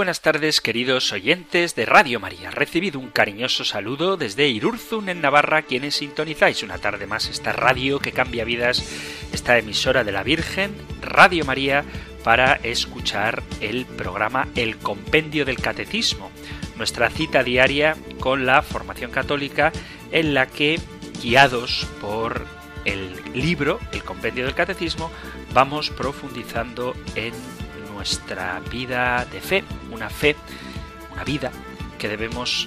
Buenas tardes, queridos oyentes de Radio María. Recibido un cariñoso saludo desde Irurzun, en Navarra, quienes sintonizáis una tarde más esta radio que cambia vidas, esta emisora de la Virgen, Radio María, para escuchar el programa El Compendio del Catecismo, nuestra cita diaria con la formación católica en la que, guiados por el libro, El Compendio del Catecismo, vamos profundizando en nuestra vida de fe, una fe, una vida que debemos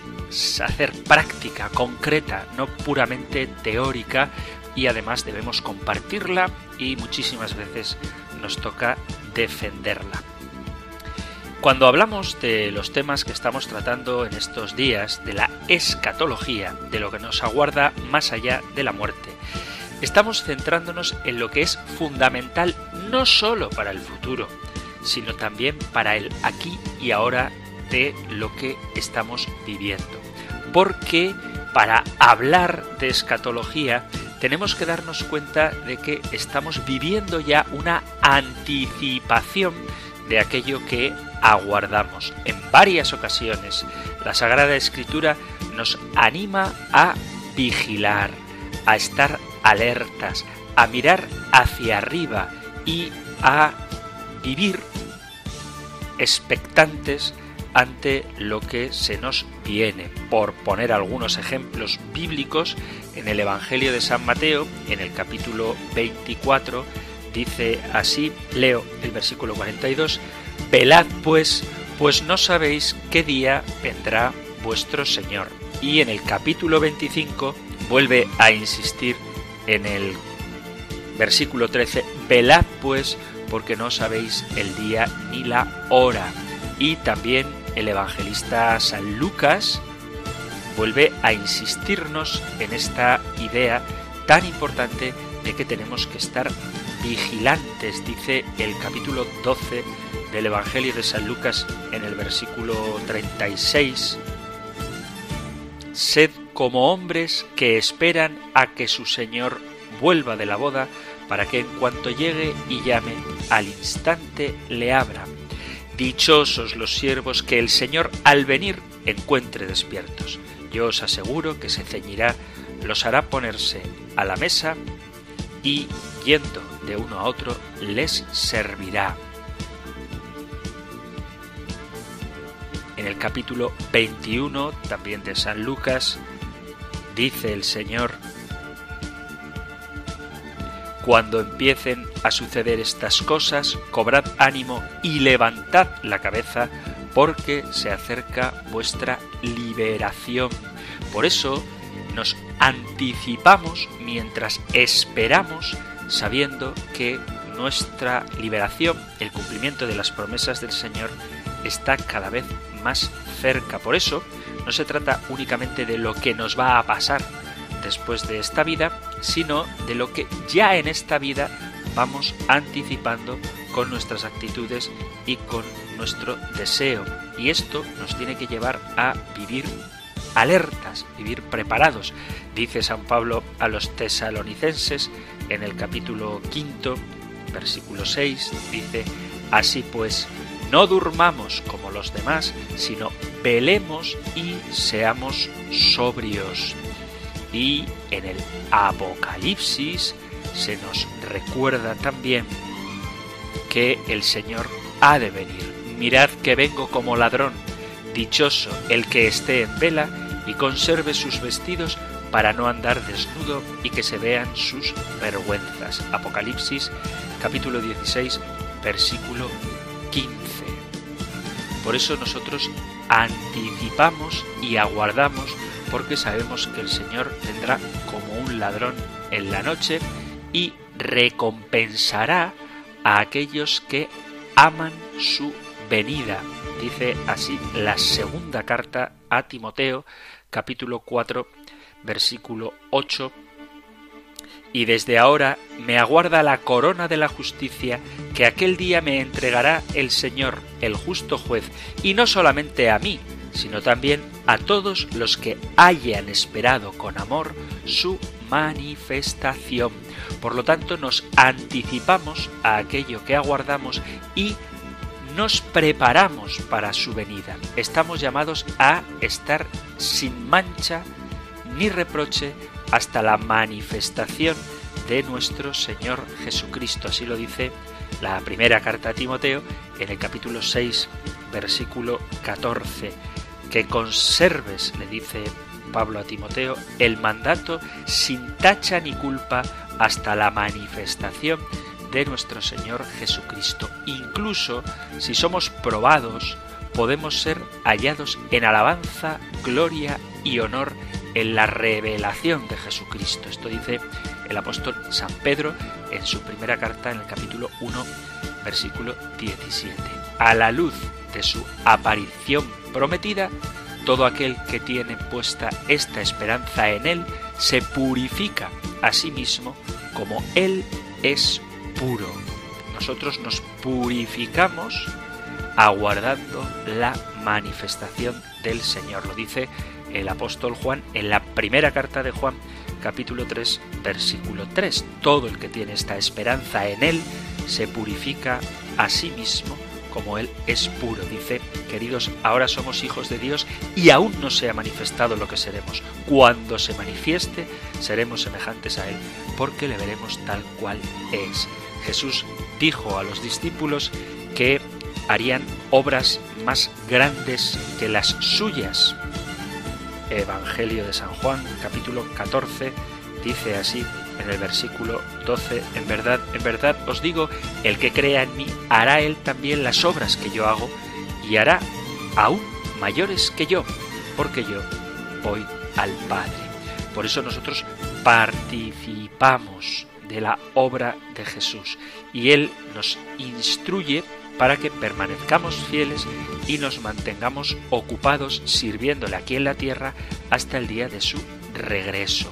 hacer práctica, concreta, no puramente teórica, y además debemos compartirla y muchísimas veces nos toca defenderla. Cuando hablamos de los temas que estamos tratando en estos días, de la escatología, de lo que nos aguarda más allá de la muerte, estamos centrándonos en lo que es fundamental no sólo para el futuro, sino también para el aquí y ahora de lo que estamos viviendo. Porque para hablar de escatología tenemos que darnos cuenta de que estamos viviendo ya una anticipación de aquello que aguardamos. En varias ocasiones la Sagrada Escritura nos anima a vigilar, a estar alertas, a mirar hacia arriba y a vivir expectantes ante lo que se nos viene. Por poner algunos ejemplos bíblicos, en el Evangelio de San Mateo, en el capítulo 24, dice así, leo el versículo 42, Velad pues, pues no sabéis qué día vendrá vuestro Señor. Y en el capítulo 25 vuelve a insistir en el versículo 13, Velad pues, porque no sabéis el día ni la hora. Y también el evangelista San Lucas vuelve a insistirnos en esta idea tan importante de que tenemos que estar vigilantes, dice el capítulo 12 del Evangelio de San Lucas en el versículo 36. Sed como hombres que esperan a que su Señor vuelva de la boda para que en cuanto llegue y llame, al instante le abra. Dichosos los siervos que el Señor al venir encuentre despiertos. Yo os aseguro que se ceñirá, los hará ponerse a la mesa y, yendo de uno a otro, les servirá. En el capítulo 21, también de San Lucas, dice el Señor, cuando empiecen a suceder estas cosas, cobrad ánimo y levantad la cabeza, porque se acerca vuestra liberación. Por eso nos anticipamos mientras esperamos, sabiendo que nuestra liberación, el cumplimiento de las promesas del Señor, está cada vez más cerca. Por eso no se trata únicamente de lo que nos va a pasar después de esta vida, sino de lo que ya en esta vida vamos anticipando con nuestras actitudes y con nuestro deseo. Y esto nos tiene que llevar a vivir alertas, vivir preparados. Dice San Pablo a los tesalonicenses en el capítulo quinto, versículo 6, dice, así pues, no durmamos como los demás, sino velemos y seamos sobrios. Y en el Apocalipsis se nos recuerda también que el Señor ha de venir. Mirad que vengo como ladrón, dichoso el que esté en vela y conserve sus vestidos para no andar desnudo y que se vean sus vergüenzas. Apocalipsis capítulo 16 versículo 15. Por eso nosotros anticipamos y aguardamos porque sabemos que el Señor vendrá como un ladrón en la noche y recompensará a aquellos que aman su venida. Dice así la segunda carta a Timoteo, capítulo 4, versículo 8. y desde ahora me aguarda la corona de la justicia que aquel día me entregará el Señor, el justo juez, y no solamente a mí, sino también a todos los que hayan esperado con amor su manifestación. Por lo tanto, nos anticipamos a aquello que aguardamos y nos preparamos para su venida. Estamos llamados a estar sin mancha ni reproche hasta la manifestación de nuestro Señor Jesucristo. Así lo dice la primera carta a Timoteo en el capítulo 6, versículo 14. Que conserves, le dice Pablo a Timoteo, el mandato sin tacha ni culpa hasta la manifestación de nuestro Señor Jesucristo. Incluso si somos probados, podemos ser hallados en alabanza, gloria y honor en la revelación de Jesucristo. Esto dice el apóstol San Pedro en su primera carta en el capítulo 1, versículo 17. A la luz su aparición prometida, todo aquel que tiene puesta esta esperanza en Él se purifica a sí mismo como Él es puro. Nosotros nos purificamos aguardando la manifestación del Señor. Lo dice el apóstol Juan en la primera carta de Juan, capítulo 3, versículo 3. Todo el que tiene esta esperanza en Él se purifica a sí mismo como Él es puro. Dice, queridos, ahora somos hijos de Dios y aún no se ha manifestado lo que seremos. Cuando se manifieste, seremos semejantes a Él, porque le veremos tal cual es. Jesús dijo a los discípulos que harían obras más grandes que las suyas. Evangelio de San Juan, capítulo 14, dice así en el versículo 12, en verdad, en verdad os digo, el que crea en mí hará él también las obras que yo hago y hará aún mayores que yo, porque yo voy al Padre. Por eso nosotros participamos de la obra de Jesús y Él nos instruye para que permanezcamos fieles y nos mantengamos ocupados sirviéndole aquí en la tierra hasta el día de su regreso.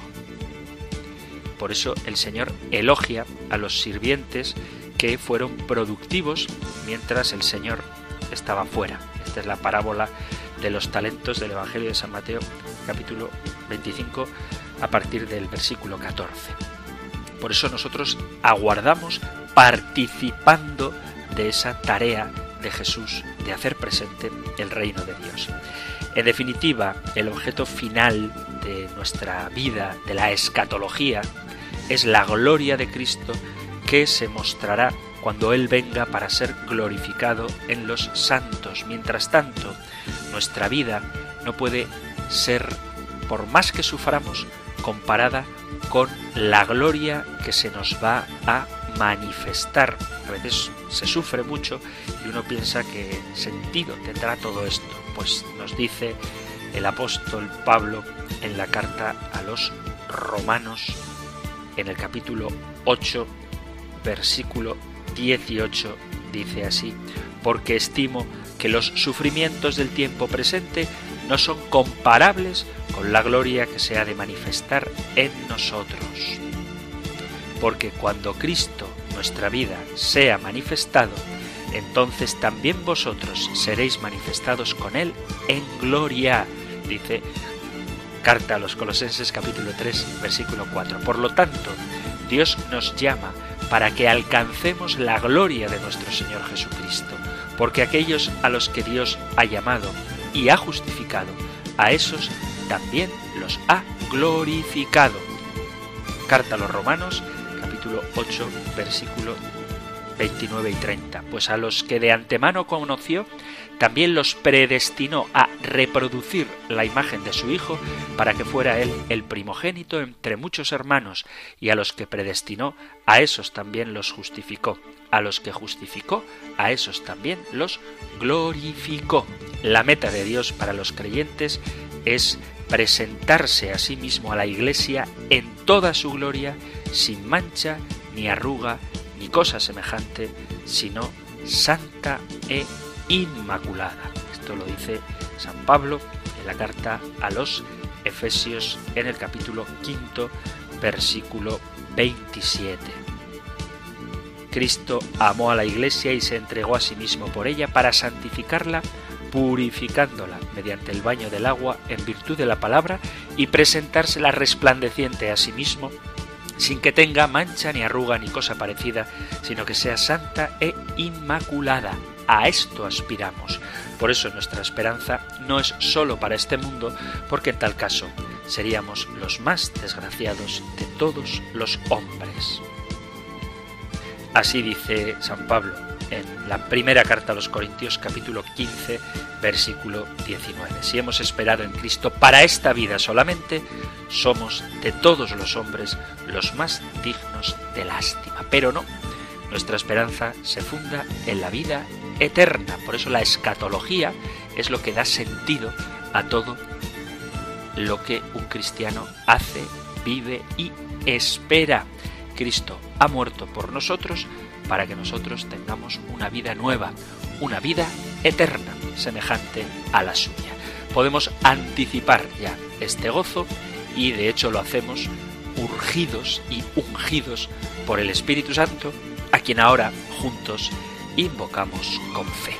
Por eso el Señor elogia a los sirvientes que fueron productivos mientras el Señor estaba fuera. Esta es la parábola de los talentos del Evangelio de San Mateo, capítulo 25, a partir del versículo 14. Por eso nosotros aguardamos participando de esa tarea de Jesús de hacer presente el reino de Dios. En definitiva, el objeto final de nuestra vida, de la escatología, es la gloria de Cristo que se mostrará cuando Él venga para ser glorificado en los santos. Mientras tanto, nuestra vida no puede ser, por más que suframos, comparada con la gloria que se nos va a manifestar. A veces se sufre mucho y uno piensa que sentido tendrá todo esto. Pues nos dice el apóstol Pablo en la carta a los romanos en el capítulo 8 versículo 18 dice así, porque estimo que los sufrimientos del tiempo presente no son comparables con la gloria que se ha de manifestar en nosotros. Porque cuando Cristo, nuestra vida, sea manifestado, entonces también vosotros seréis manifestados con Él en gloria, dice Carta a los Colosenses capítulo 3 versículo 4. Por lo tanto, Dios nos llama para que alcancemos la gloria de nuestro Señor Jesucristo, porque aquellos a los que Dios ha llamado y ha justificado, a esos también los ha glorificado. Carta a los Romanos 8, versículo 29 y 30. Pues a los que de antemano conoció, también los predestinó a reproducir la imagen de su Hijo para que fuera Él el primogénito entre muchos hermanos, y a los que predestinó, a esos también los justificó. A los que justificó, a esos también los glorificó. La meta de Dios para los creyentes es presentarse a sí mismo a la Iglesia en toda su gloria sin mancha, ni arruga, ni cosa semejante, sino santa e inmaculada. Esto lo dice San Pablo en la carta a los Efesios en el capítulo quinto, versículo 27. Cristo amó a la Iglesia y se entregó a sí mismo por ella para santificarla, purificándola mediante el baño del agua en virtud de la palabra y presentársela resplandeciente a sí mismo, sin que tenga mancha ni arruga ni cosa parecida, sino que sea santa e inmaculada. A esto aspiramos. Por eso nuestra esperanza no es sólo para este mundo, porque en tal caso seríamos los más desgraciados de todos los hombres. Así dice San Pablo en la primera carta a los Corintios capítulo 15 versículo 19. Si hemos esperado en Cristo para esta vida solamente, somos de todos los hombres los más dignos de lástima. Pero no, nuestra esperanza se funda en la vida eterna. Por eso la escatología es lo que da sentido a todo lo que un cristiano hace, vive y espera. Cristo ha muerto por nosotros para que nosotros tengamos una vida nueva, una vida eterna, semejante a la suya. Podemos anticipar ya este gozo y de hecho lo hacemos urgidos y ungidos por el Espíritu Santo, a quien ahora juntos invocamos con fe.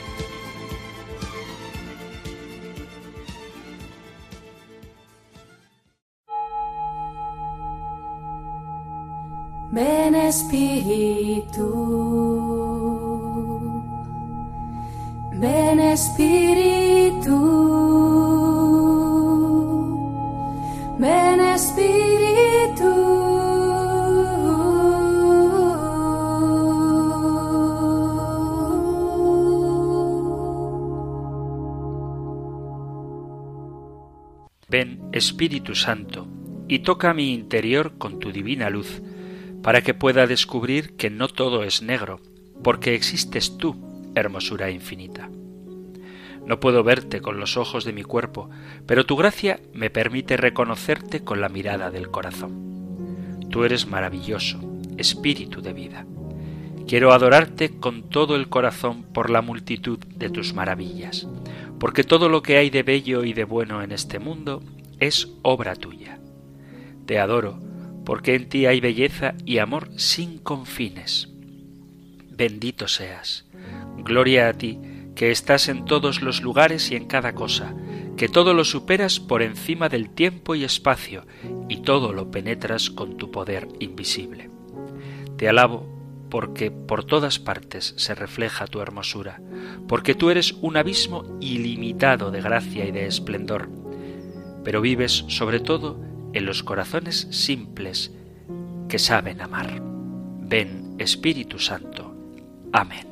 Ven Espíritu, ven Espíritu, ven Espíritu. Ven Espíritu Santo y toca mi interior con tu divina luz para que pueda descubrir que no todo es negro, porque existes tú, hermosura infinita. No puedo verte con los ojos de mi cuerpo, pero tu gracia me permite reconocerte con la mirada del corazón. Tú eres maravilloso, espíritu de vida. Quiero adorarte con todo el corazón por la multitud de tus maravillas, porque todo lo que hay de bello y de bueno en este mundo es obra tuya. Te adoro, porque en ti hay belleza y amor sin confines. Bendito seas. Gloria a ti, que estás en todos los lugares y en cada cosa, que todo lo superas por encima del tiempo y espacio, y todo lo penetras con tu poder invisible. Te alabo porque por todas partes se refleja tu hermosura, porque tú eres un abismo ilimitado de gracia y de esplendor, pero vives sobre todo en los corazones simples que saben amar. Ven Espíritu Santo. Amén.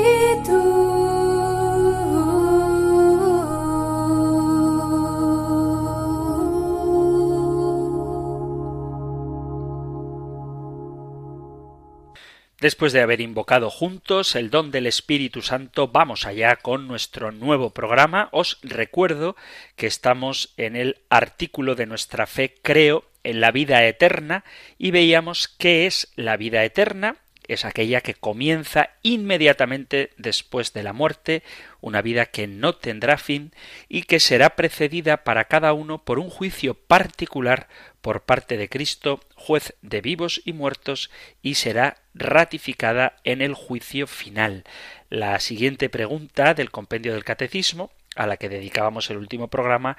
Después de haber invocado juntos el don del Espíritu Santo, vamos allá con nuestro nuevo programa. Os recuerdo que estamos en el artículo de nuestra fe Creo en la vida eterna y veíamos qué es la vida eterna es aquella que comienza inmediatamente después de la muerte, una vida que no tendrá fin y que será precedida para cada uno por un juicio particular por parte de Cristo, juez de vivos y muertos, y será ratificada en el juicio final. La siguiente pregunta del compendio del Catecismo, a la que dedicábamos el último programa,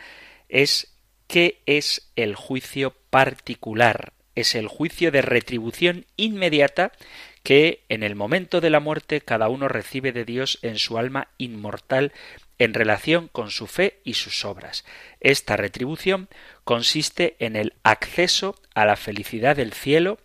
es ¿qué es el juicio particular? Es el juicio de retribución inmediata que en el momento de la muerte cada uno recibe de Dios en su alma inmortal en relación con su fe y sus obras. Esta retribución consiste en el acceso a la felicidad del cielo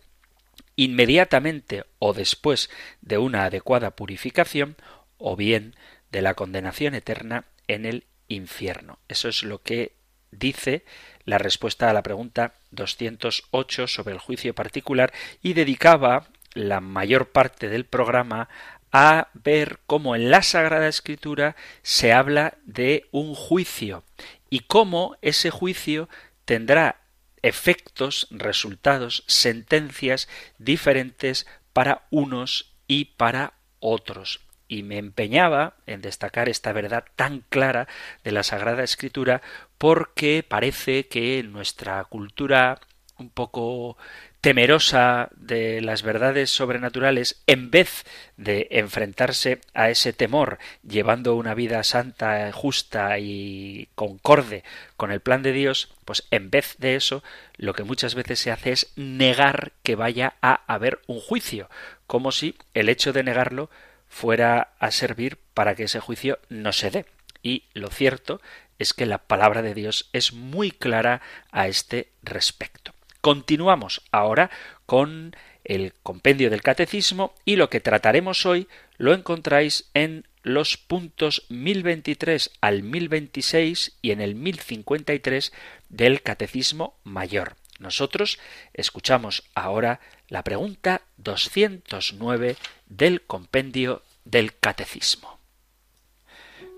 inmediatamente o después de una adecuada purificación o bien de la condenación eterna en el infierno. Eso es lo que dice la respuesta a la pregunta 208 sobre el juicio particular y dedicaba la mayor parte del programa a ver cómo en la Sagrada Escritura se habla de un juicio y cómo ese juicio tendrá efectos, resultados, sentencias diferentes para unos y para otros. Y me empeñaba en destacar esta verdad tan clara de la Sagrada Escritura porque parece que nuestra cultura un poco temerosa de las verdades sobrenaturales, en vez de enfrentarse a ese temor, llevando una vida santa, justa y concorde con el plan de Dios, pues en vez de eso, lo que muchas veces se hace es negar que vaya a haber un juicio, como si el hecho de negarlo fuera a servir para que ese juicio no se dé. Y lo cierto es que la palabra de Dios es muy clara a este respecto. Continuamos ahora con el compendio del catecismo y lo que trataremos hoy lo encontráis en los puntos 1023 al 1026 y en el 1053 del catecismo mayor. Nosotros escuchamos ahora la pregunta 209 del compendio del catecismo.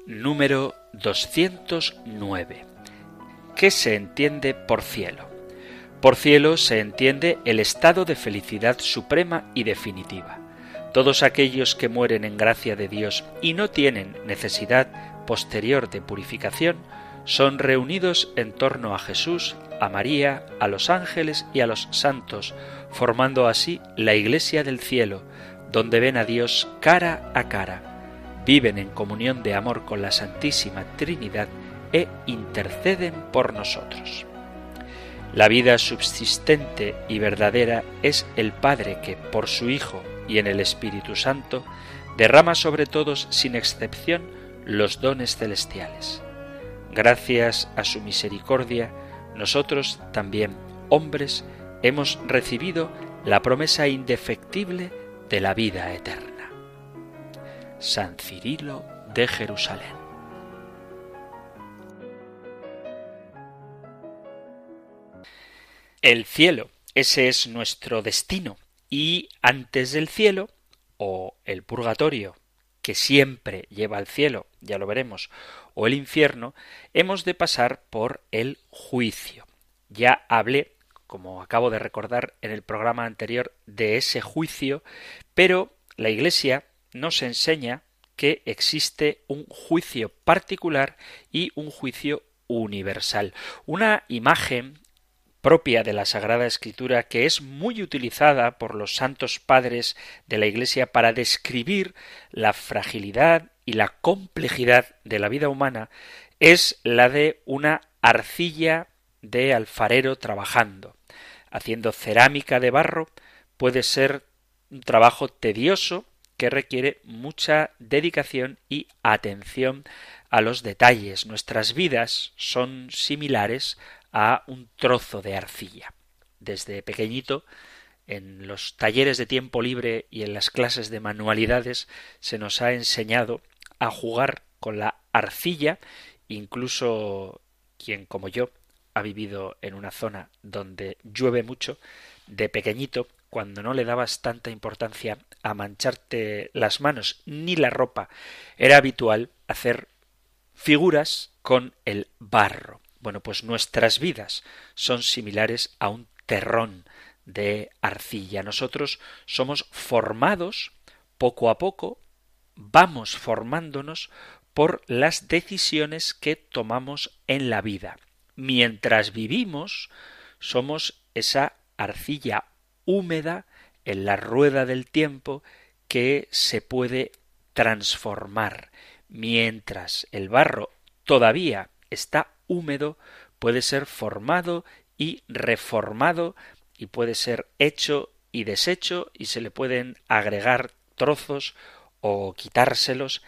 Número 209. ¿Qué se entiende por cielo? Por cielo se entiende el estado de felicidad suprema y definitiva. Todos aquellos que mueren en gracia de Dios y no tienen necesidad posterior de purificación, son reunidos en torno a Jesús, a María, a los ángeles y a los santos, formando así la Iglesia del cielo, donde ven a Dios cara a cara, viven en comunión de amor con la Santísima Trinidad e interceden por nosotros. La vida subsistente y verdadera es el Padre que, por su Hijo y en el Espíritu Santo, derrama sobre todos sin excepción los dones celestiales. Gracias a su misericordia, nosotros también, hombres, hemos recibido la promesa indefectible de la vida eterna. San Cirilo de Jerusalén. El cielo. Ese es nuestro destino. Y antes del cielo, o el purgatorio, que siempre lleva al cielo, ya lo veremos, o el infierno, hemos de pasar por el juicio. Ya hablé, como acabo de recordar en el programa anterior, de ese juicio, pero la Iglesia nos enseña que existe un juicio particular y un juicio universal. Una imagen propia de la Sagrada Escritura que es muy utilizada por los santos padres de la Iglesia para describir la fragilidad y la complejidad de la vida humana es la de una arcilla de alfarero trabajando. Haciendo cerámica de barro puede ser un trabajo tedioso que requiere mucha dedicación y atención a los detalles. Nuestras vidas son similares a un trozo de arcilla. Desde pequeñito, en los talleres de tiempo libre y en las clases de manualidades se nos ha enseñado a jugar con la arcilla, incluso quien como yo ha vivido en una zona donde llueve mucho, de pequeñito, cuando no le dabas tanta importancia a mancharte las manos ni la ropa, era habitual hacer figuras con el barro. Bueno, pues nuestras vidas son similares a un terrón de arcilla. Nosotros somos formados poco a poco, vamos formándonos por las decisiones que tomamos en la vida. Mientras vivimos, somos esa arcilla húmeda en la rueda del tiempo que se puede transformar. Mientras el barro todavía está húmedo puede ser formado y reformado y puede ser hecho y deshecho y se le pueden agregar trozos o quitárselos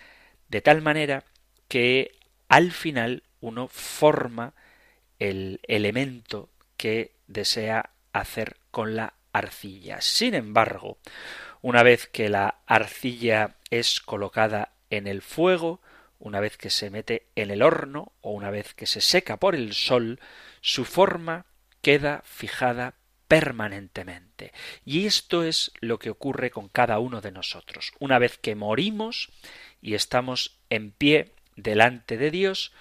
de tal manera que al final uno forma el elemento que desea hacer con la arcilla. Sin embargo, una vez que la arcilla es colocada en el fuego, una vez que se mete en el horno o una vez que se seca por el sol, su forma queda fijada permanentemente. Y esto es lo que ocurre con cada uno de nosotros. Una vez que morimos y estamos en pie delante de Dios,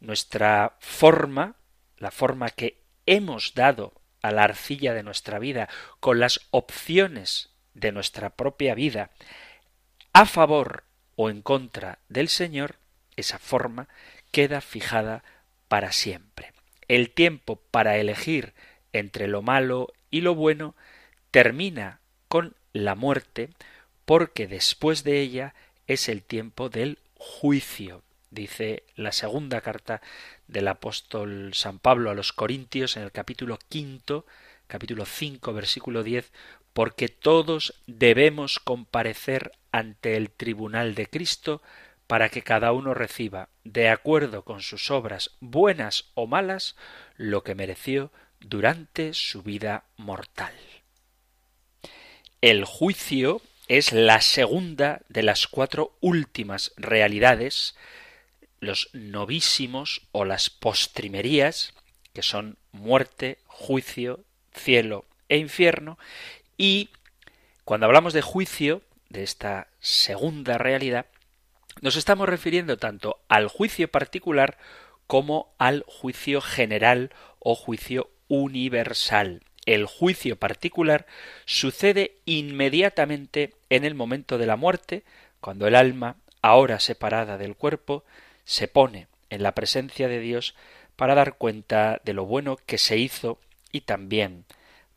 nuestra forma, la forma que hemos dado a la arcilla de nuestra vida, con las opciones de nuestra propia vida, a favor o en contra del Señor, esa forma queda fijada para siempre. El tiempo para elegir entre lo malo y lo bueno termina con la muerte porque después de ella es el tiempo del juicio, dice la segunda carta del apóstol San Pablo a los Corintios en el capítulo quinto, capítulo cinco, versículo diez, porque todos debemos comparecer ante el tribunal de Cristo para que cada uno reciba, de acuerdo con sus obras buenas o malas, lo que mereció durante su vida mortal. El juicio es la segunda de las cuatro últimas realidades, los novísimos o las postrimerías, que son muerte, juicio, cielo e infierno, y cuando hablamos de juicio, de esta segunda realidad, nos estamos refiriendo tanto al juicio particular como al juicio general o juicio universal. El juicio particular sucede inmediatamente en el momento de la muerte, cuando el alma, ahora separada del cuerpo, se pone en la presencia de Dios para dar cuenta de lo bueno que se hizo y también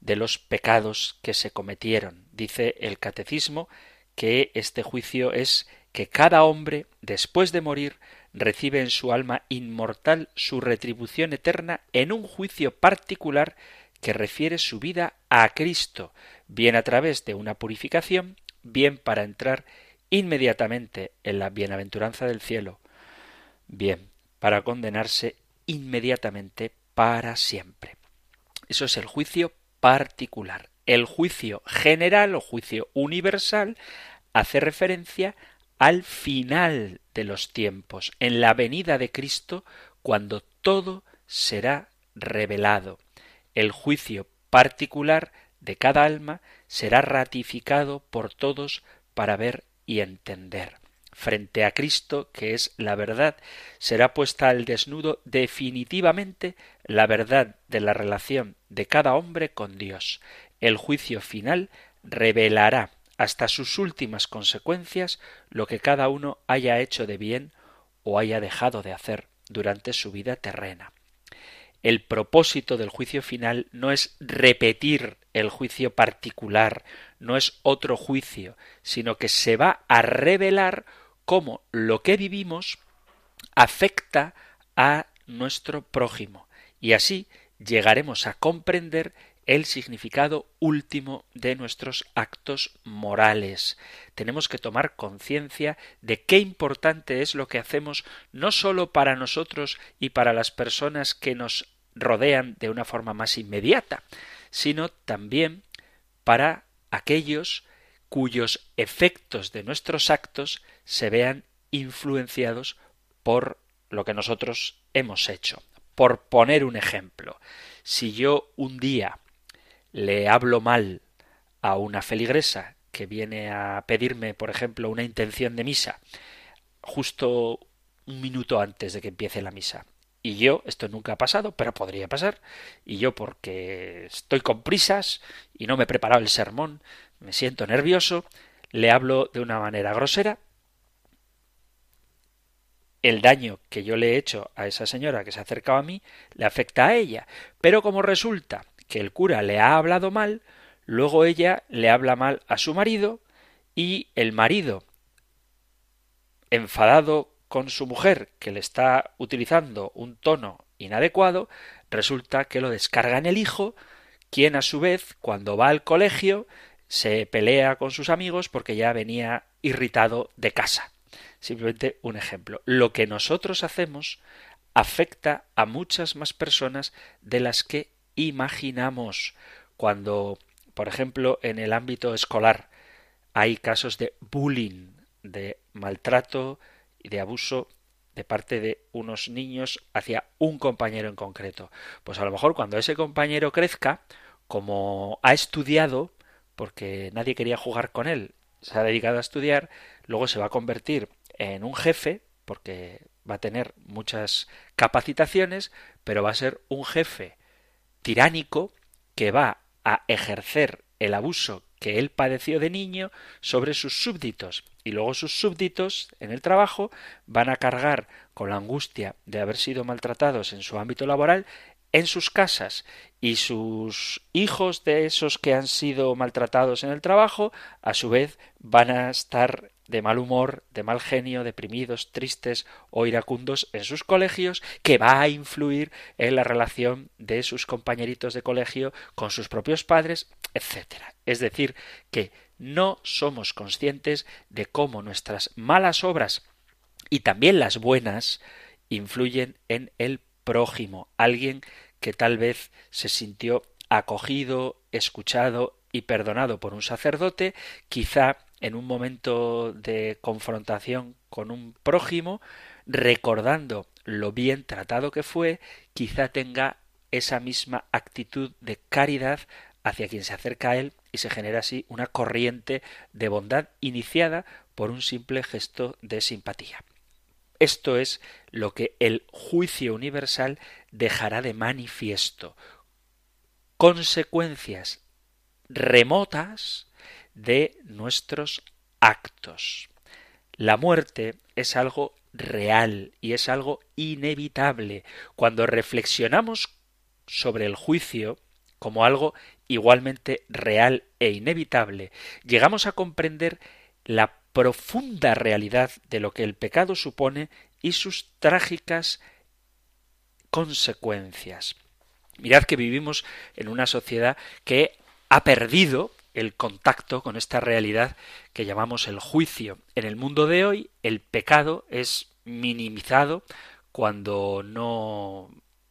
de los pecados que se cometieron. Dice el catecismo que este juicio es que cada hombre, después de morir, recibe en su alma inmortal su retribución eterna en un juicio particular que refiere su vida a Cristo, bien a través de una purificación, bien para entrar inmediatamente en la bienaventuranza del cielo, bien para condenarse inmediatamente para siempre. Eso es el juicio particular. El juicio general o juicio universal hace referencia al final de los tiempos, en la venida de Cristo, cuando todo será revelado. El juicio particular de cada alma será ratificado por todos para ver y entender. Frente a Cristo, que es la verdad, será puesta al desnudo definitivamente la verdad de la relación de cada hombre con Dios. El juicio final revelará hasta sus últimas consecuencias lo que cada uno haya hecho de bien o haya dejado de hacer durante su vida terrena. El propósito del juicio final no es repetir el juicio particular, no es otro juicio, sino que se va a revelar cómo lo que vivimos afecta a nuestro prójimo, y así llegaremos a comprender el significado último de nuestros actos morales. Tenemos que tomar conciencia de qué importante es lo que hacemos no sólo para nosotros y para las personas que nos rodean de una forma más inmediata, sino también para aquellos cuyos efectos de nuestros actos se vean influenciados por lo que nosotros hemos hecho. Por poner un ejemplo, si yo un día le hablo mal a una feligresa que viene a pedirme, por ejemplo, una intención de misa, justo un minuto antes de que empiece la misa. Y yo, esto nunca ha pasado, pero podría pasar, y yo porque estoy con prisas y no me he preparado el sermón, me siento nervioso, le hablo de una manera grosera, el daño que yo le he hecho a esa señora que se ha acercado a mí le afecta a ella. Pero como resulta que el cura le ha hablado mal, luego ella le habla mal a su marido y el marido, enfadado con su mujer que le está utilizando un tono inadecuado, resulta que lo descarga en el hijo, quien a su vez, cuando va al colegio, se pelea con sus amigos porque ya venía irritado de casa. Simplemente un ejemplo. Lo que nosotros hacemos afecta a muchas más personas de las que imaginamos cuando, por ejemplo, en el ámbito escolar hay casos de bullying, de maltrato y de abuso de parte de unos niños hacia un compañero en concreto. Pues a lo mejor cuando ese compañero crezca, como ha estudiado, porque nadie quería jugar con él, se ha dedicado a estudiar, luego se va a convertir en un jefe, porque va a tener muchas capacitaciones, pero va a ser un jefe tiránico que va a ejercer el abuso que él padeció de niño sobre sus súbditos. Y luego sus súbditos en el trabajo van a cargar con la angustia de haber sido maltratados en su ámbito laboral en sus casas y sus hijos de esos que han sido maltratados en el trabajo, a su vez van a estar de mal humor, de mal genio, deprimidos, tristes o iracundos en sus colegios, que va a influir en la relación de sus compañeritos de colegio con sus propios padres, etc. Es decir, que no somos conscientes de cómo nuestras malas obras y también las buenas influyen en el prójimo, alguien que tal vez se sintió acogido, escuchado y perdonado por un sacerdote, quizá en un momento de confrontación con un prójimo, recordando lo bien tratado que fue, quizá tenga esa misma actitud de caridad hacia quien se acerca a él y se genera así una corriente de bondad iniciada por un simple gesto de simpatía. Esto es lo que el juicio universal dejará de manifiesto. Consecuencias remotas de nuestros actos. La muerte es algo real y es algo inevitable. Cuando reflexionamos sobre el juicio como algo igualmente real e inevitable, llegamos a comprender la profunda realidad de lo que el pecado supone y sus trágicas consecuencias. Mirad que vivimos en una sociedad que ha perdido el contacto con esta realidad que llamamos el juicio. En el mundo de hoy el pecado es minimizado cuando no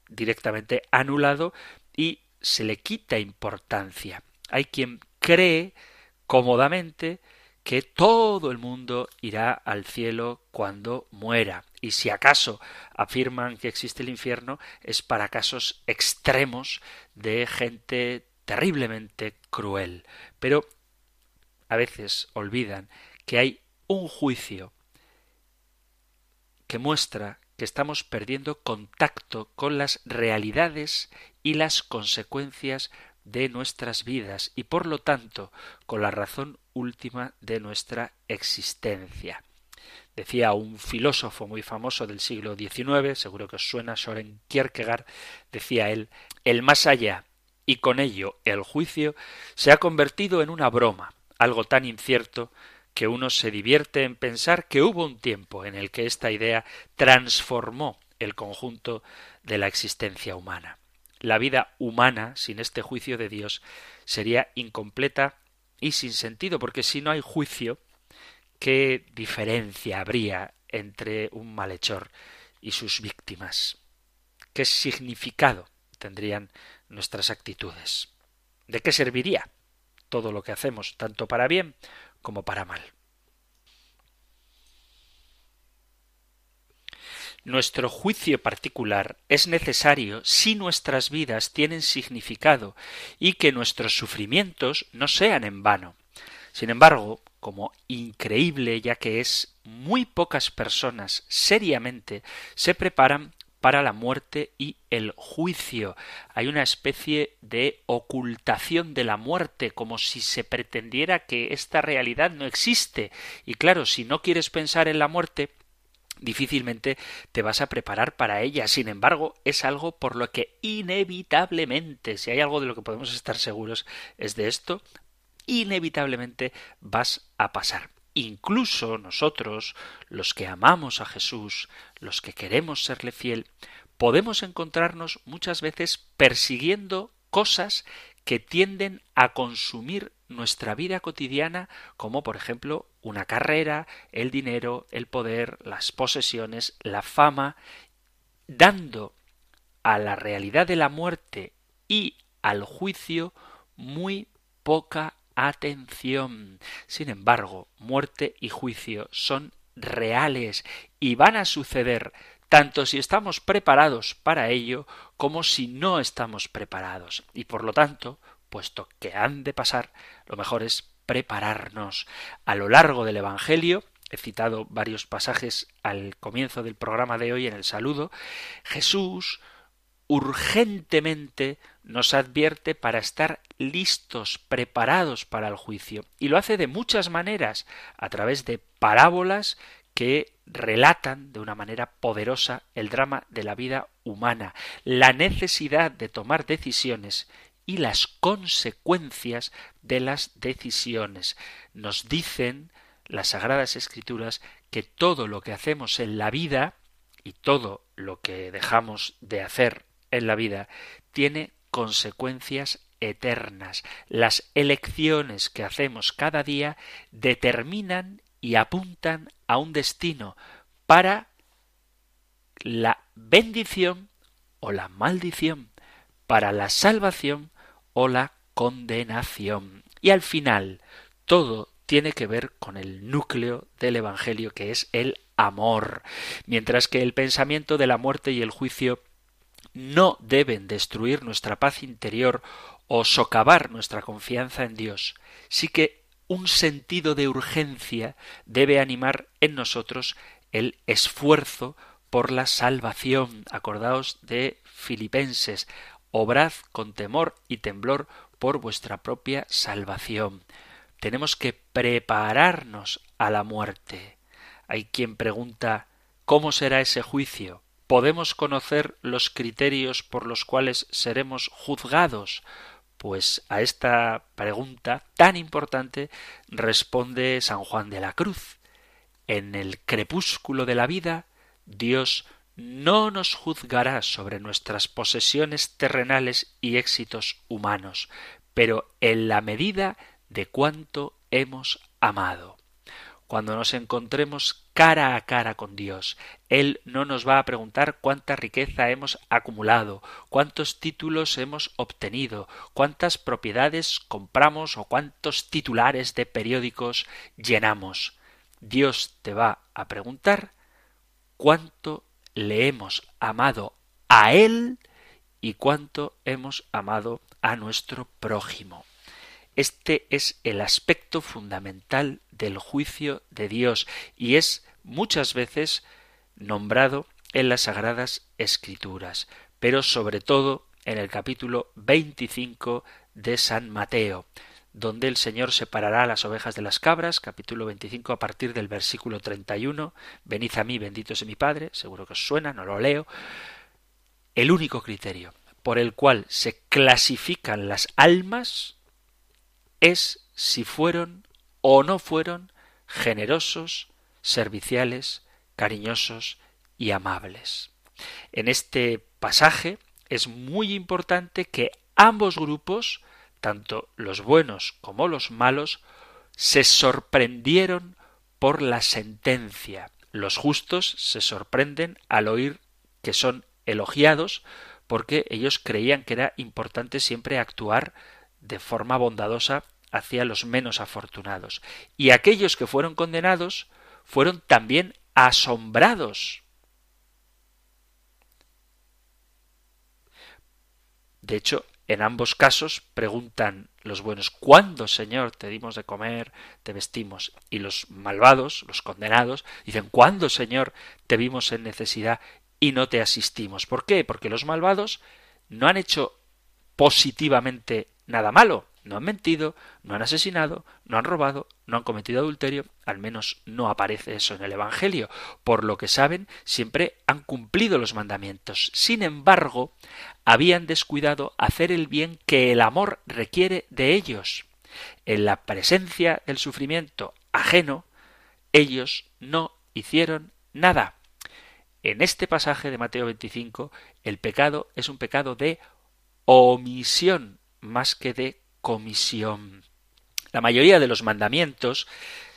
directamente anulado y se le quita importancia. Hay quien cree cómodamente que todo el mundo irá al cielo cuando muera. Y si acaso afirman que existe el infierno es para casos extremos de gente terriblemente cruel. Pero a veces olvidan que hay un juicio que muestra que estamos perdiendo contacto con las realidades y las consecuencias de nuestras vidas y por lo tanto con la razón última de nuestra existencia. Decía un filósofo muy famoso del siglo XIX, seguro que os suena Soren Kierkegaard, decía él, el más allá y con ello el juicio se ha convertido en una broma, algo tan incierto que uno se divierte en pensar que hubo un tiempo en el que esta idea transformó el conjunto de la existencia humana. La vida humana sin este juicio de Dios sería incompleta y sin sentido, porque si no hay juicio, ¿qué diferencia habría entre un malhechor y sus víctimas? ¿Qué significado tendrían nuestras actitudes. ¿De qué serviría todo lo que hacemos, tanto para bien como para mal? Nuestro juicio particular es necesario si nuestras vidas tienen significado y que nuestros sufrimientos no sean en vano. Sin embargo, como increíble ya que es, muy pocas personas seriamente se preparan para la muerte y el juicio. Hay una especie de ocultación de la muerte, como si se pretendiera que esta realidad no existe. Y claro, si no quieres pensar en la muerte, difícilmente te vas a preparar para ella. Sin embargo, es algo por lo que inevitablemente, si hay algo de lo que podemos estar seguros, es de esto, inevitablemente vas a pasar. Incluso nosotros, los que amamos a Jesús, los que queremos serle fiel, podemos encontrarnos muchas veces persiguiendo cosas que tienden a consumir nuestra vida cotidiana, como por ejemplo una carrera, el dinero, el poder, las posesiones, la fama, dando a la realidad de la muerte y al juicio muy poca Atención. Sin embargo, muerte y juicio son reales y van a suceder tanto si estamos preparados para ello como si no estamos preparados. Y por lo tanto, puesto que han de pasar, lo mejor es prepararnos. A lo largo del Evangelio, he citado varios pasajes al comienzo del programa de hoy en el saludo, Jesús urgentemente nos advierte para estar listos, preparados para el juicio. Y lo hace de muchas maneras, a través de parábolas que relatan de una manera poderosa el drama de la vida humana, la necesidad de tomar decisiones y las consecuencias de las decisiones. Nos dicen las Sagradas Escrituras que todo lo que hacemos en la vida y todo lo que dejamos de hacer en la vida tiene consecuencias eternas. Las elecciones que hacemos cada día determinan y apuntan a un destino para la bendición o la maldición, para la salvación o la condenación. Y al final, todo tiene que ver con el núcleo del Evangelio, que es el amor, mientras que el pensamiento de la muerte y el juicio no deben destruir nuestra paz interior o socavar nuestra confianza en Dios. Sí que un sentido de urgencia debe animar en nosotros el esfuerzo por la salvación. Acordaos de Filipenses, obrad con temor y temblor por vuestra propia salvación. Tenemos que prepararnos a la muerte. Hay quien pregunta ¿Cómo será ese juicio? ¿Podemos conocer los criterios por los cuales seremos juzgados? Pues a esta pregunta tan importante responde San Juan de la Cruz. En el crepúsculo de la vida, Dios no nos juzgará sobre nuestras posesiones terrenales y éxitos humanos, pero en la medida de cuánto hemos amado. Cuando nos encontremos cara a cara con Dios, Él no nos va a preguntar cuánta riqueza hemos acumulado, cuántos títulos hemos obtenido, cuántas propiedades compramos o cuántos titulares de periódicos llenamos. Dios te va a preguntar cuánto le hemos amado a Él y cuánto hemos amado a nuestro prójimo. Este es el aspecto fundamental del juicio de Dios y es muchas veces nombrado en las Sagradas Escrituras, pero sobre todo en el capítulo 25 de San Mateo, donde el Señor separará las ovejas de las cabras, capítulo 25 a partir del versículo 31, venid a mí, bendito sea mi Padre, seguro que os suena, no lo leo, el único criterio por el cual se clasifican las almas es si fueron o no fueron generosos, serviciales, cariñosos y amables. En este pasaje es muy importante que ambos grupos tanto los buenos como los malos, se sorprendieron por la sentencia. Los justos se sorprenden al oír que son elogiados porque ellos creían que era importante siempre actuar de forma bondadosa hacia los menos afortunados. Y aquellos que fueron condenados fueron también asombrados. De hecho, en ambos casos preguntan los buenos ¿Cuándo, Señor, te dimos de comer, te vestimos? Y los malvados, los condenados, dicen ¿Cuándo, Señor, te vimos en necesidad y no te asistimos? ¿Por qué? Porque los malvados no han hecho positivamente nada malo, no han mentido, no han asesinado, no han robado, no han cometido adulterio, al menos no aparece eso en el Evangelio. Por lo que saben, siempre han cumplido los mandamientos. Sin embargo, habían descuidado hacer el bien que el amor requiere de ellos. En la presencia del sufrimiento ajeno, ellos no hicieron nada. En este pasaje de Mateo 25, el pecado es un pecado de omisión más que de comisión. La mayoría de los mandamientos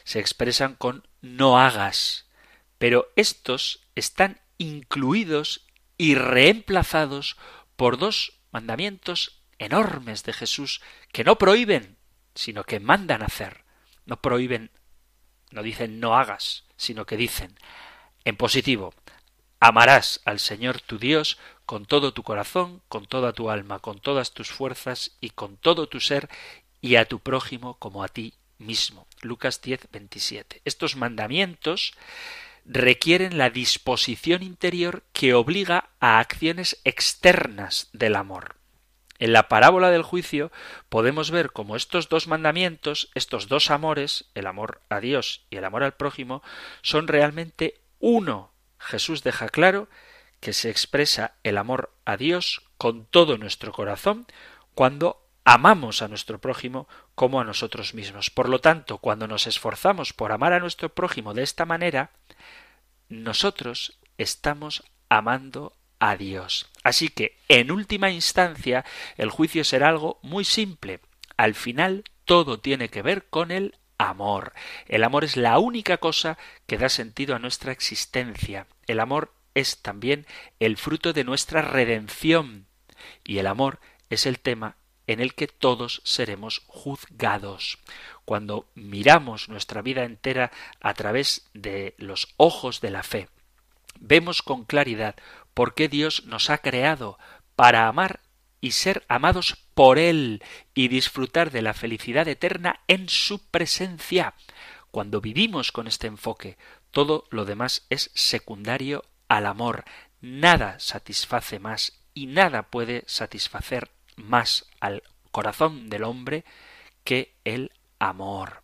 se expresan con no hagas, pero estos están incluidos y reemplazados por dos mandamientos enormes de Jesús que no prohíben, sino que mandan hacer. No prohíben, no dicen no hagas, sino que dicen en positivo, Amarás al Señor tu Dios con todo tu corazón, con toda tu alma, con todas tus fuerzas y con todo tu ser, y a tu prójimo como a ti mismo. Lucas 10, 27. Estos mandamientos requieren la disposición interior que obliga a acciones externas del amor. En la parábola del juicio podemos ver cómo estos dos mandamientos, estos dos amores, el amor a Dios y el amor al prójimo, son realmente uno. Jesús deja claro que se expresa el amor a Dios con todo nuestro corazón cuando amamos a nuestro prójimo como a nosotros mismos. Por lo tanto, cuando nos esforzamos por amar a nuestro prójimo de esta manera, nosotros estamos amando a Dios. Así que, en última instancia, el juicio será algo muy simple. Al final, todo tiene que ver con el amor. El amor es la única cosa que da sentido a nuestra existencia. El amor es también el fruto de nuestra redención. Y el amor es el tema en el que todos seremos juzgados. Cuando miramos nuestra vida entera a través de los ojos de la fe, vemos con claridad por qué Dios nos ha creado para amar y ser amados por Él y disfrutar de la felicidad eterna en su presencia. Cuando vivimos con este enfoque, todo lo demás es secundario al amor. Nada satisface más y nada puede satisfacer más al corazón del hombre que el amor.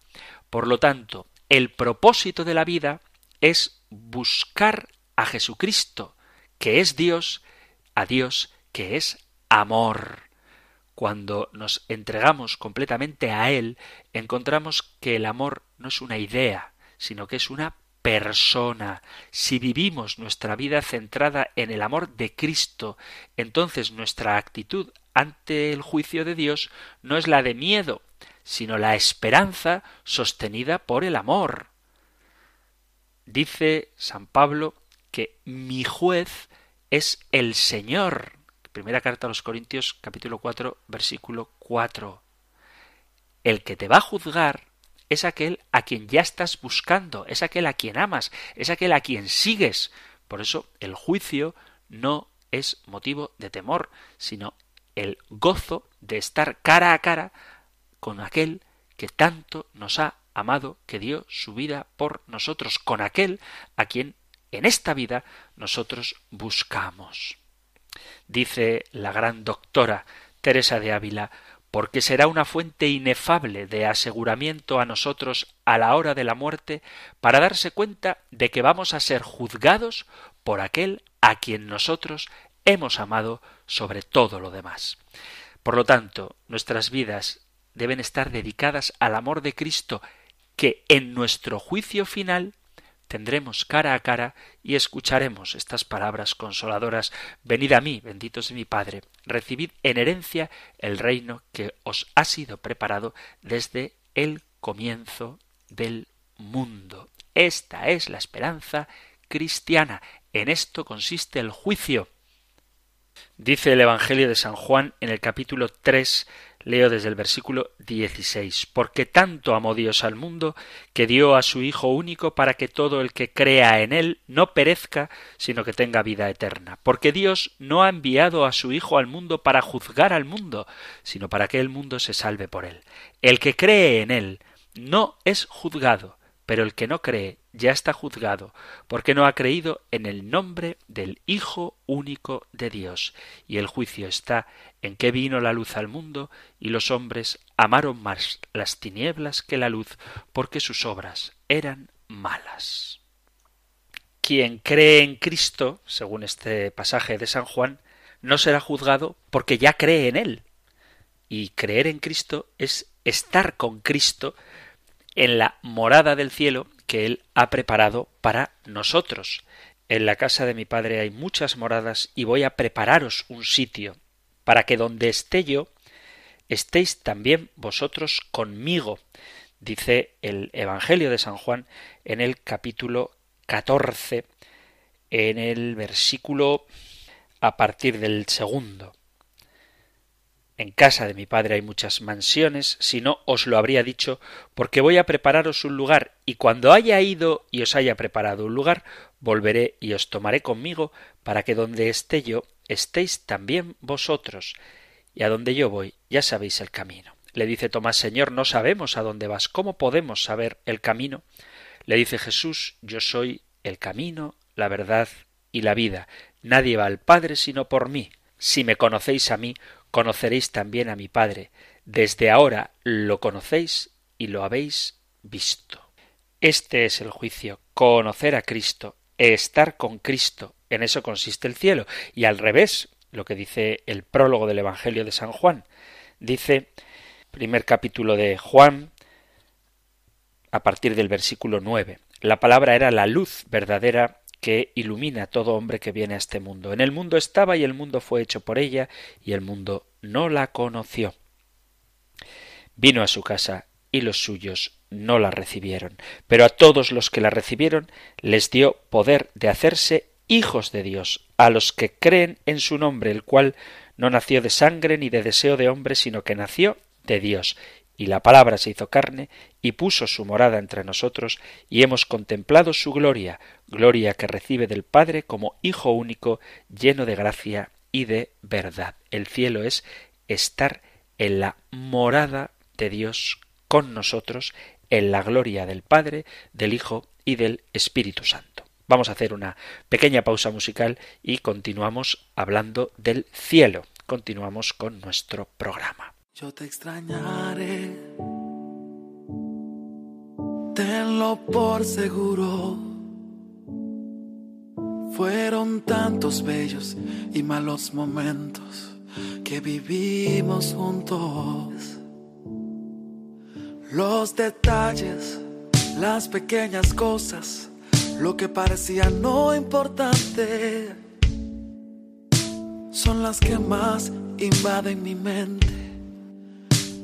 Por lo tanto, el propósito de la vida es buscar a Jesucristo, que es Dios, a Dios, que es amor. Cuando nos entregamos completamente a Él, encontramos que el amor no es una idea, sino que es una persona. Si vivimos nuestra vida centrada en el amor de Cristo, entonces nuestra actitud ante el juicio de Dios no es la de miedo, sino la esperanza sostenida por el amor. Dice San Pablo que mi juez es el Señor. Primera carta a los Corintios capítulo 4 versículo 4. El que te va a juzgar es aquel a quien ya estás buscando, es aquel a quien amas, es aquel a quien sigues. Por eso el juicio no es motivo de temor, sino el gozo de estar cara a cara con aquel que tanto nos ha amado, que dio su vida por nosotros, con aquel a quien en esta vida nosotros buscamos. Dice la gran doctora Teresa de Ávila, porque será una fuente inefable de aseguramiento a nosotros a la hora de la muerte para darse cuenta de que vamos a ser juzgados por aquel a quien nosotros hemos amado sobre todo lo demás. Por lo tanto, nuestras vidas deben estar dedicadas al amor de Cristo, que en nuestro juicio final tendremos cara a cara y escucharemos estas palabras consoladoras Venid a mí, benditos de mi Padre, recibid en herencia el reino que os ha sido preparado desde el comienzo del mundo. Esta es la esperanza cristiana. En esto consiste el juicio. Dice el Evangelio de San Juan en el capítulo 3 Leo desde el versículo 16. Porque tanto amó Dios al mundo, que dio a su Hijo único para que todo el que crea en él no perezca, sino que tenga vida eterna. Porque Dios no ha enviado a su Hijo al mundo para juzgar al mundo, sino para que el mundo se salve por él. El que cree en él no es juzgado, pero el que no cree ya está juzgado, porque no ha creído en el nombre del Hijo único de Dios. Y el juicio está en que vino la luz al mundo, y los hombres amaron más las tinieblas que la luz, porque sus obras eran malas. Quien cree en Cristo, según este pasaje de San Juan, no será juzgado porque ya cree en Él. Y creer en Cristo es estar con Cristo en la morada del cielo que Él ha preparado para nosotros. En la casa de mi Padre hay muchas moradas y voy a prepararos un sitio, para que donde esté yo, estéis también vosotros conmigo, dice el Evangelio de San Juan en el capítulo 14, en el versículo a partir del segundo. En casa de mi padre hay muchas mansiones, si no os lo habría dicho, porque voy a prepararos un lugar, y cuando haya ido y os haya preparado un lugar, volveré y os tomaré conmigo, para que donde esté yo, estéis también vosotros. Y a donde yo voy, ya sabéis el camino. Le dice Tomás, Señor, no sabemos a dónde vas. ¿Cómo podemos saber el camino? Le dice Jesús, yo soy el camino, la verdad y la vida. Nadie va al Padre sino por mí. Si me conocéis a mí, conoceréis también a mi Padre. Desde ahora lo conocéis y lo habéis visto. Este es el juicio, conocer a Cristo, estar con Cristo. En eso consiste el cielo. Y al revés, lo que dice el prólogo del Evangelio de San Juan. Dice, primer capítulo de Juan, a partir del versículo nueve. La palabra era la luz verdadera que ilumina a todo hombre que viene a este mundo. En el mundo estaba y el mundo fue hecho por ella y el mundo no la conoció. Vino a su casa y los suyos no la recibieron, pero a todos los que la recibieron les dio poder de hacerse hijos de Dios, a los que creen en su nombre, el cual no nació de sangre ni de deseo de hombre, sino que nació de Dios. Y la palabra se hizo carne y puso su morada entre nosotros, y hemos contemplado su gloria, gloria que recibe del Padre como Hijo único, lleno de gracia y de verdad. El cielo es estar en la morada de Dios con nosotros, en la gloria del Padre, del Hijo y del Espíritu Santo. Vamos a hacer una pequeña pausa musical y continuamos hablando del cielo. Continuamos con nuestro programa. Yo te extrañaré, tenlo por seguro. Fueron tantos bellos y malos momentos que vivimos juntos. Los detalles, las pequeñas cosas, lo que parecía no importante, son las que más invaden mi mente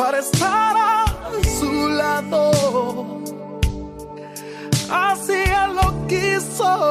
para estar a su lado. Así él lo quiso,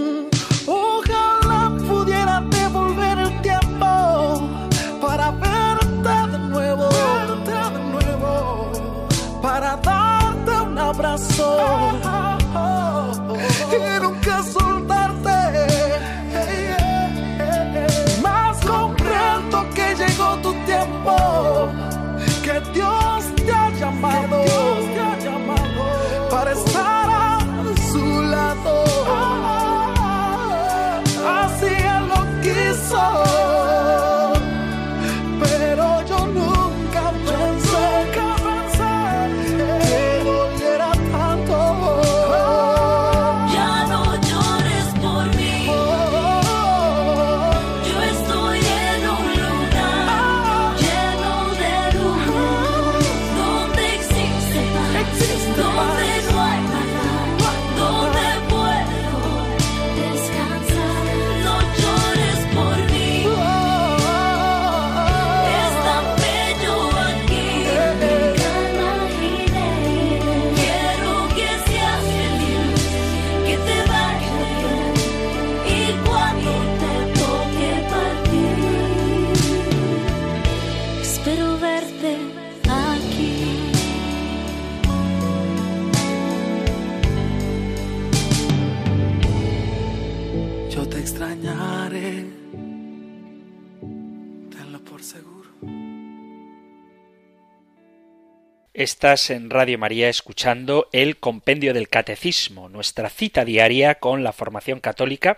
Estás en Radio María escuchando el Compendio del Catecismo, nuestra cita diaria con la formación católica,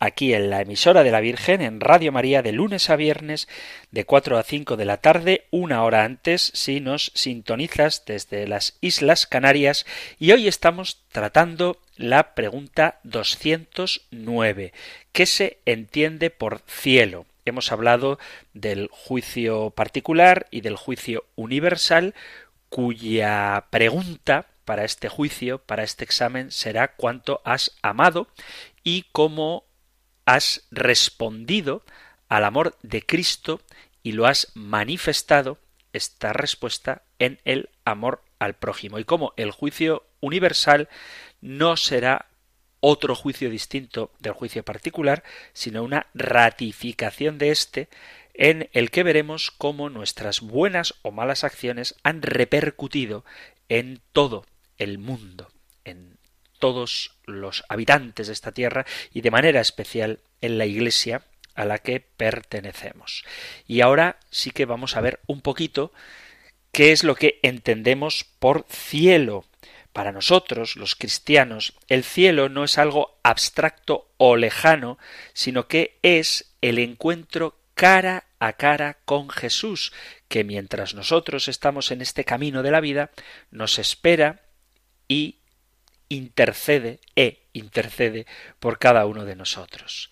aquí en la emisora de la Virgen, en Radio María, de lunes a viernes, de 4 a 5 de la tarde, una hora antes, si nos sintonizas desde las Islas Canarias, y hoy estamos tratando la pregunta 209. ¿Qué se entiende por cielo? Hemos hablado del juicio particular y del juicio universal, cuya pregunta para este juicio, para este examen, será cuánto has amado y cómo has respondido al amor de Cristo y lo has manifestado esta respuesta en el amor al prójimo. Y cómo el juicio universal no será otro juicio distinto del juicio particular, sino una ratificación de éste en el que veremos cómo nuestras buenas o malas acciones han repercutido en todo el mundo, en todos los habitantes de esta tierra y de manera especial en la Iglesia a la que pertenecemos. Y ahora sí que vamos a ver un poquito qué es lo que entendemos por cielo. Para nosotros, los cristianos, el cielo no es algo abstracto o lejano, sino que es el encuentro cara a cara con Jesús, que mientras nosotros estamos en este camino de la vida, nos espera y intercede e intercede por cada uno de nosotros.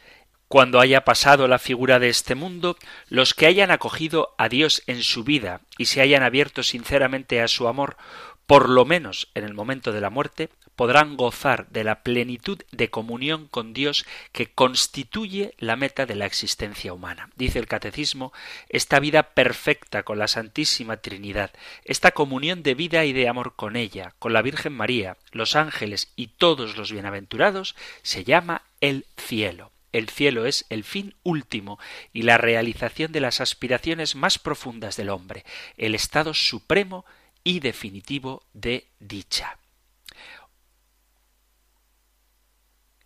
Cuando haya pasado la figura de este mundo, los que hayan acogido a Dios en su vida y se hayan abierto sinceramente a su amor, por lo menos en el momento de la muerte, podrán gozar de la plenitud de comunión con Dios que constituye la meta de la existencia humana. Dice el Catecismo, esta vida perfecta con la Santísima Trinidad, esta comunión de vida y de amor con ella, con la Virgen María, los ángeles y todos los bienaventurados, se llama el cielo. El cielo es el fin último y la realización de las aspiraciones más profundas del hombre, el estado supremo y definitivo de dicha.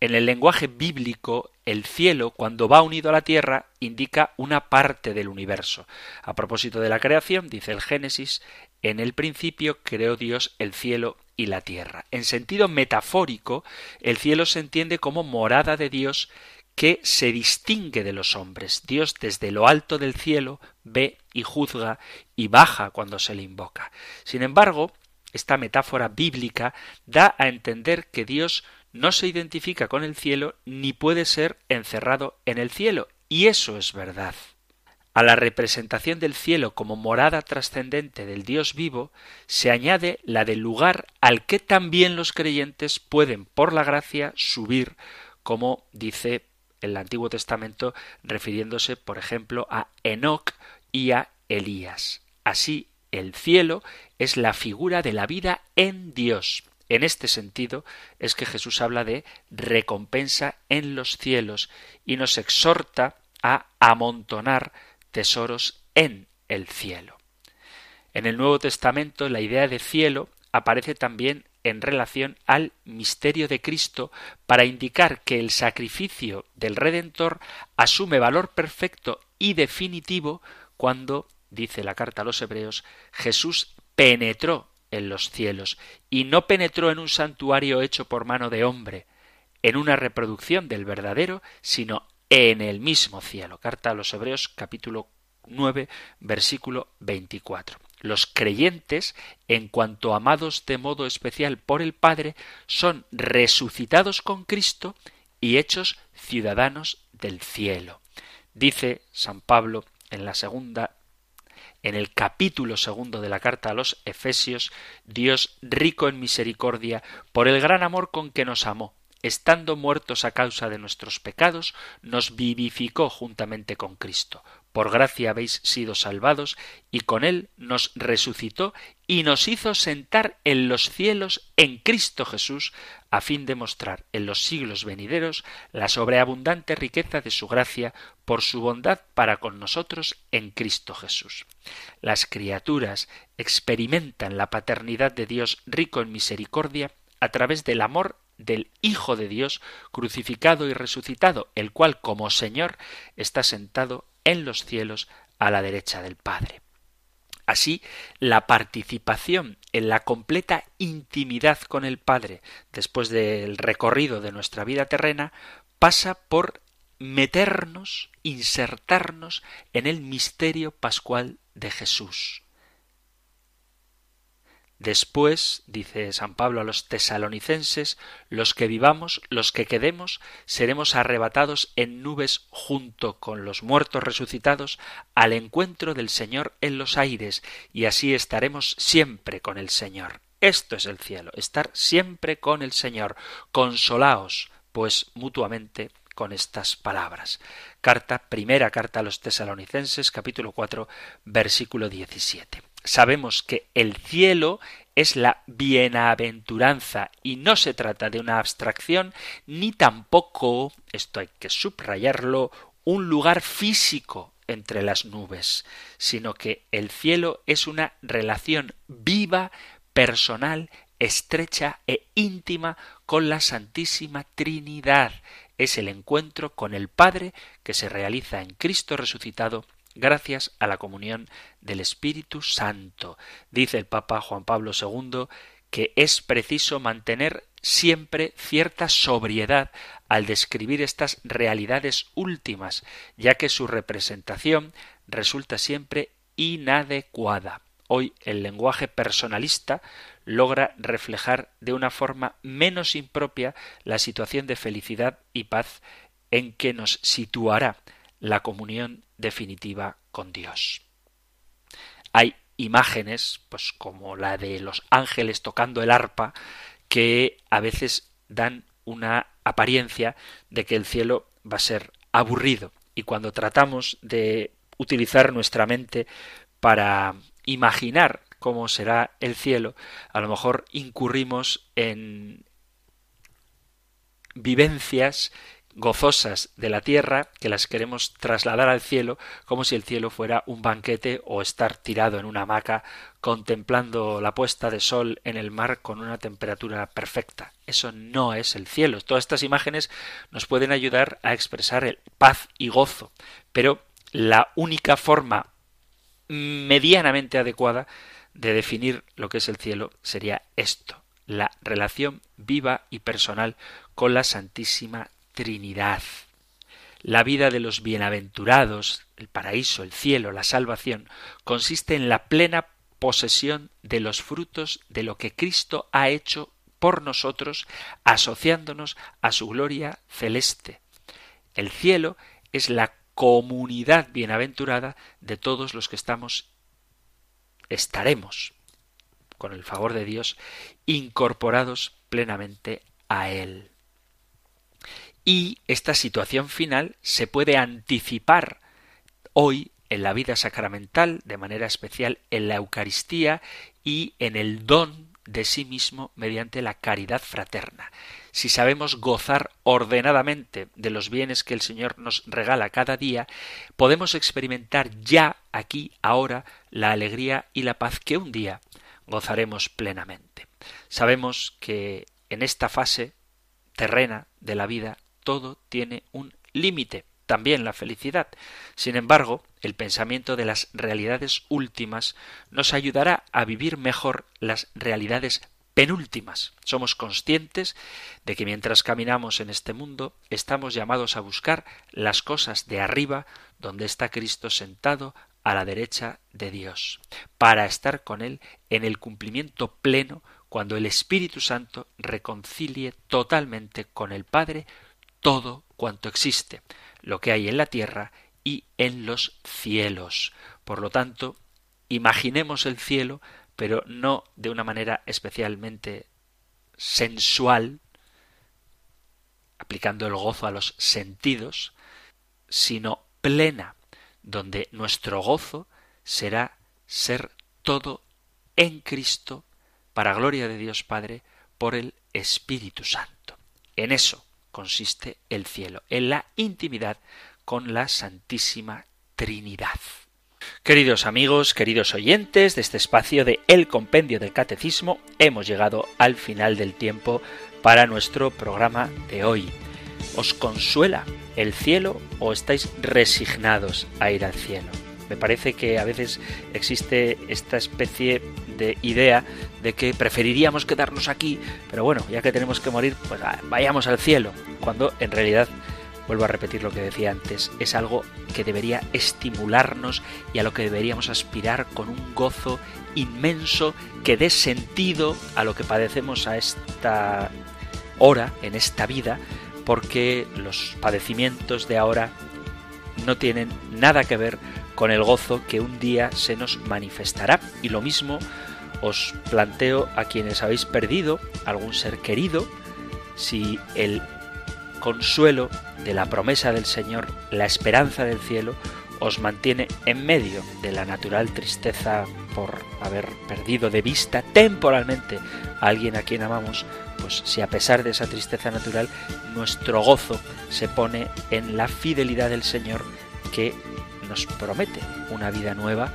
En el lenguaje bíblico, el cielo, cuando va unido a la tierra, indica una parte del universo. A propósito de la creación, dice el Génesis, en el principio creó Dios el cielo y la tierra. En sentido metafórico, el cielo se entiende como morada de Dios que se distingue de los hombres. Dios desde lo alto del cielo ve y juzga y baja cuando se le invoca. Sin embargo, esta metáfora bíblica da a entender que Dios no se identifica con el cielo ni puede ser encerrado en el cielo, y eso es verdad. A la representación del cielo como morada trascendente del Dios vivo se añade la del lugar al que también los creyentes pueden, por la gracia, subir, como dice el Antiguo Testamento, refiriéndose, por ejemplo, a Enoc y a Elías. Así, el cielo es la figura de la vida en Dios. En este sentido es que Jesús habla de recompensa en los cielos y nos exhorta a amontonar tesoros en el cielo. En el Nuevo Testamento la idea de cielo aparece también en relación al misterio de Cristo para indicar que el sacrificio del Redentor asume valor perfecto y definitivo cuando, dice la carta a los Hebreos, Jesús penetró en los cielos, y no penetró en un santuario hecho por mano de hombre, en una reproducción del verdadero, sino en el mismo cielo. Carta a los Hebreos capítulo 9 versículo 24. Los creyentes, en cuanto amados de modo especial por el Padre, son resucitados con Cristo y hechos ciudadanos del cielo. Dice San Pablo en la segunda en el capítulo segundo de la carta a los Efesios, Dios rico en misericordia, por el gran amor con que nos amó, estando muertos a causa de nuestros pecados, nos vivificó juntamente con Cristo. Por gracia habéis sido salvados, y con él nos resucitó y nos hizo sentar en los cielos en Cristo Jesús, a fin de mostrar en los siglos venideros la sobreabundante riqueza de su gracia por su bondad para con nosotros en Cristo Jesús. Las criaturas experimentan la paternidad de Dios rico en misericordia a través del amor del Hijo de Dios crucificado y resucitado, el cual como Señor está sentado en los cielos a la derecha del Padre. Así, la participación en la completa intimidad con el Padre después del recorrido de nuestra vida terrena pasa por meternos, insertarnos en el misterio pascual de Jesús. Después, dice San Pablo a los tesalonicenses, los que vivamos, los que quedemos, seremos arrebatados en nubes junto con los muertos resucitados al encuentro del Señor en los aires, y así estaremos siempre con el Señor. Esto es el cielo, estar siempre con el Señor. Consolaos, pues mutuamente con estas palabras. Carta, primera carta a los tesalonicenses, capítulo 4, versículo 17 sabemos que el cielo es la bienaventuranza y no se trata de una abstracción ni tampoco, esto hay que subrayarlo, un lugar físico entre las nubes, sino que el cielo es una relación viva, personal, estrecha e íntima con la Santísima Trinidad. Es el encuentro con el Padre que se realiza en Cristo resucitado gracias a la comunión del Espíritu Santo. Dice el Papa Juan Pablo II que es preciso mantener siempre cierta sobriedad al describir estas realidades últimas, ya que su representación resulta siempre inadecuada. Hoy el lenguaje personalista logra reflejar de una forma menos impropia la situación de felicidad y paz en que nos situará la comunión definitiva con Dios. Hay imágenes, pues como la de los ángeles tocando el arpa, que a veces dan una apariencia de que el cielo va a ser aburrido. Y cuando tratamos de utilizar nuestra mente para imaginar cómo será el cielo, a lo mejor incurrimos en vivencias gozosas de la tierra que las queremos trasladar al cielo como si el cielo fuera un banquete o estar tirado en una hamaca contemplando la puesta de sol en el mar con una temperatura perfecta. Eso no es el cielo. Todas estas imágenes nos pueden ayudar a expresar el paz y gozo, pero la única forma medianamente adecuada de definir lo que es el cielo sería esto, la relación viva y personal con la Santísima Trinidad. La vida de los bienaventurados, el paraíso, el cielo, la salvación, consiste en la plena posesión de los frutos de lo que Cristo ha hecho por nosotros, asociándonos a su gloria celeste. El cielo es la comunidad bienaventurada de todos los que estamos, estaremos, con el favor de Dios, incorporados plenamente a Él. Y esta situación final se puede anticipar hoy en la vida sacramental, de manera especial en la Eucaristía y en el don de sí mismo mediante la caridad fraterna. Si sabemos gozar ordenadamente de los bienes que el Señor nos regala cada día, podemos experimentar ya, aquí, ahora, la alegría y la paz que un día gozaremos plenamente. Sabemos que en esta fase terrena de la vida todo tiene un límite, también la felicidad. Sin embargo, el pensamiento de las realidades últimas nos ayudará a vivir mejor las realidades penúltimas. Somos conscientes de que mientras caminamos en este mundo estamos llamados a buscar las cosas de arriba donde está Cristo sentado a la derecha de Dios, para estar con Él en el cumplimiento pleno cuando el Espíritu Santo reconcilie totalmente con el Padre todo cuanto existe, lo que hay en la tierra y en los cielos. Por lo tanto, imaginemos el cielo, pero no de una manera especialmente sensual, aplicando el gozo a los sentidos, sino plena, donde nuestro gozo será ser todo en Cristo, para gloria de Dios Padre, por el Espíritu Santo. En eso consiste el cielo, en la intimidad con la Santísima Trinidad. Queridos amigos, queridos oyentes de este espacio de El Compendio del Catecismo, hemos llegado al final del tiempo para nuestro programa de hoy. ¿Os consuela el cielo o estáis resignados a ir al cielo? Me parece que a veces existe esta especie de idea de que preferiríamos quedarnos aquí, pero bueno, ya que tenemos que morir, pues vayamos al cielo, cuando en realidad vuelvo a repetir lo que decía antes, es algo que debería estimularnos y a lo que deberíamos aspirar con un gozo inmenso que dé sentido a lo que padecemos a esta hora, en esta vida, porque los padecimientos de ahora no tienen nada que ver con el gozo que un día se nos manifestará. Y lo mismo os planteo a quienes habéis perdido algún ser querido, si el consuelo de la promesa del Señor, la esperanza del cielo, os mantiene en medio de la natural tristeza por haber perdido de vista temporalmente a alguien a quien amamos, pues si a pesar de esa tristeza natural, nuestro gozo se pone en la fidelidad del Señor que nos promete una vida nueva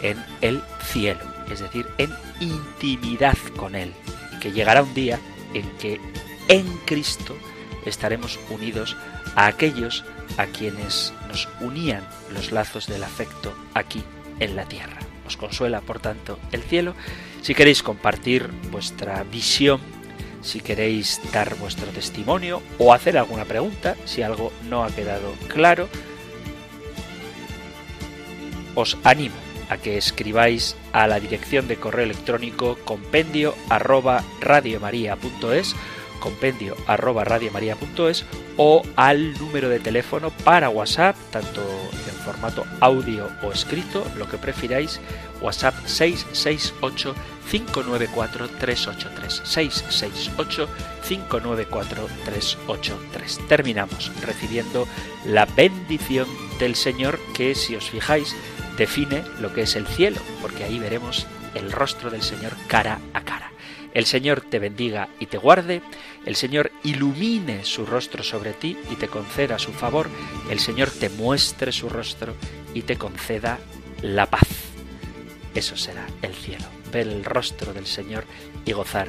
en el cielo, es decir, en intimidad con Él, que llegará un día en que en Cristo estaremos unidos a aquellos a quienes nos unían los lazos del afecto aquí en la tierra. Os consuela, por tanto, el cielo. Si queréis compartir vuestra visión, si queréis dar vuestro testimonio o hacer alguna pregunta, si algo no ha quedado claro, os animo a que escribáis a la dirección de correo electrónico compendio arroba compendio arroba radiomaria.es o al número de teléfono para WhatsApp, tanto en formato audio o escrito, lo que prefiráis, WhatsApp 668 594 383 668 594 383. Terminamos recibiendo la bendición del Señor que si os fijáis define lo que es el cielo, porque ahí veremos el rostro del Señor cara a cara. El Señor te bendiga y te guarde, el Señor ilumine su rostro sobre ti y te conceda su favor, el Señor te muestre su rostro y te conceda la paz. Eso será el cielo, ver el rostro del Señor y gozar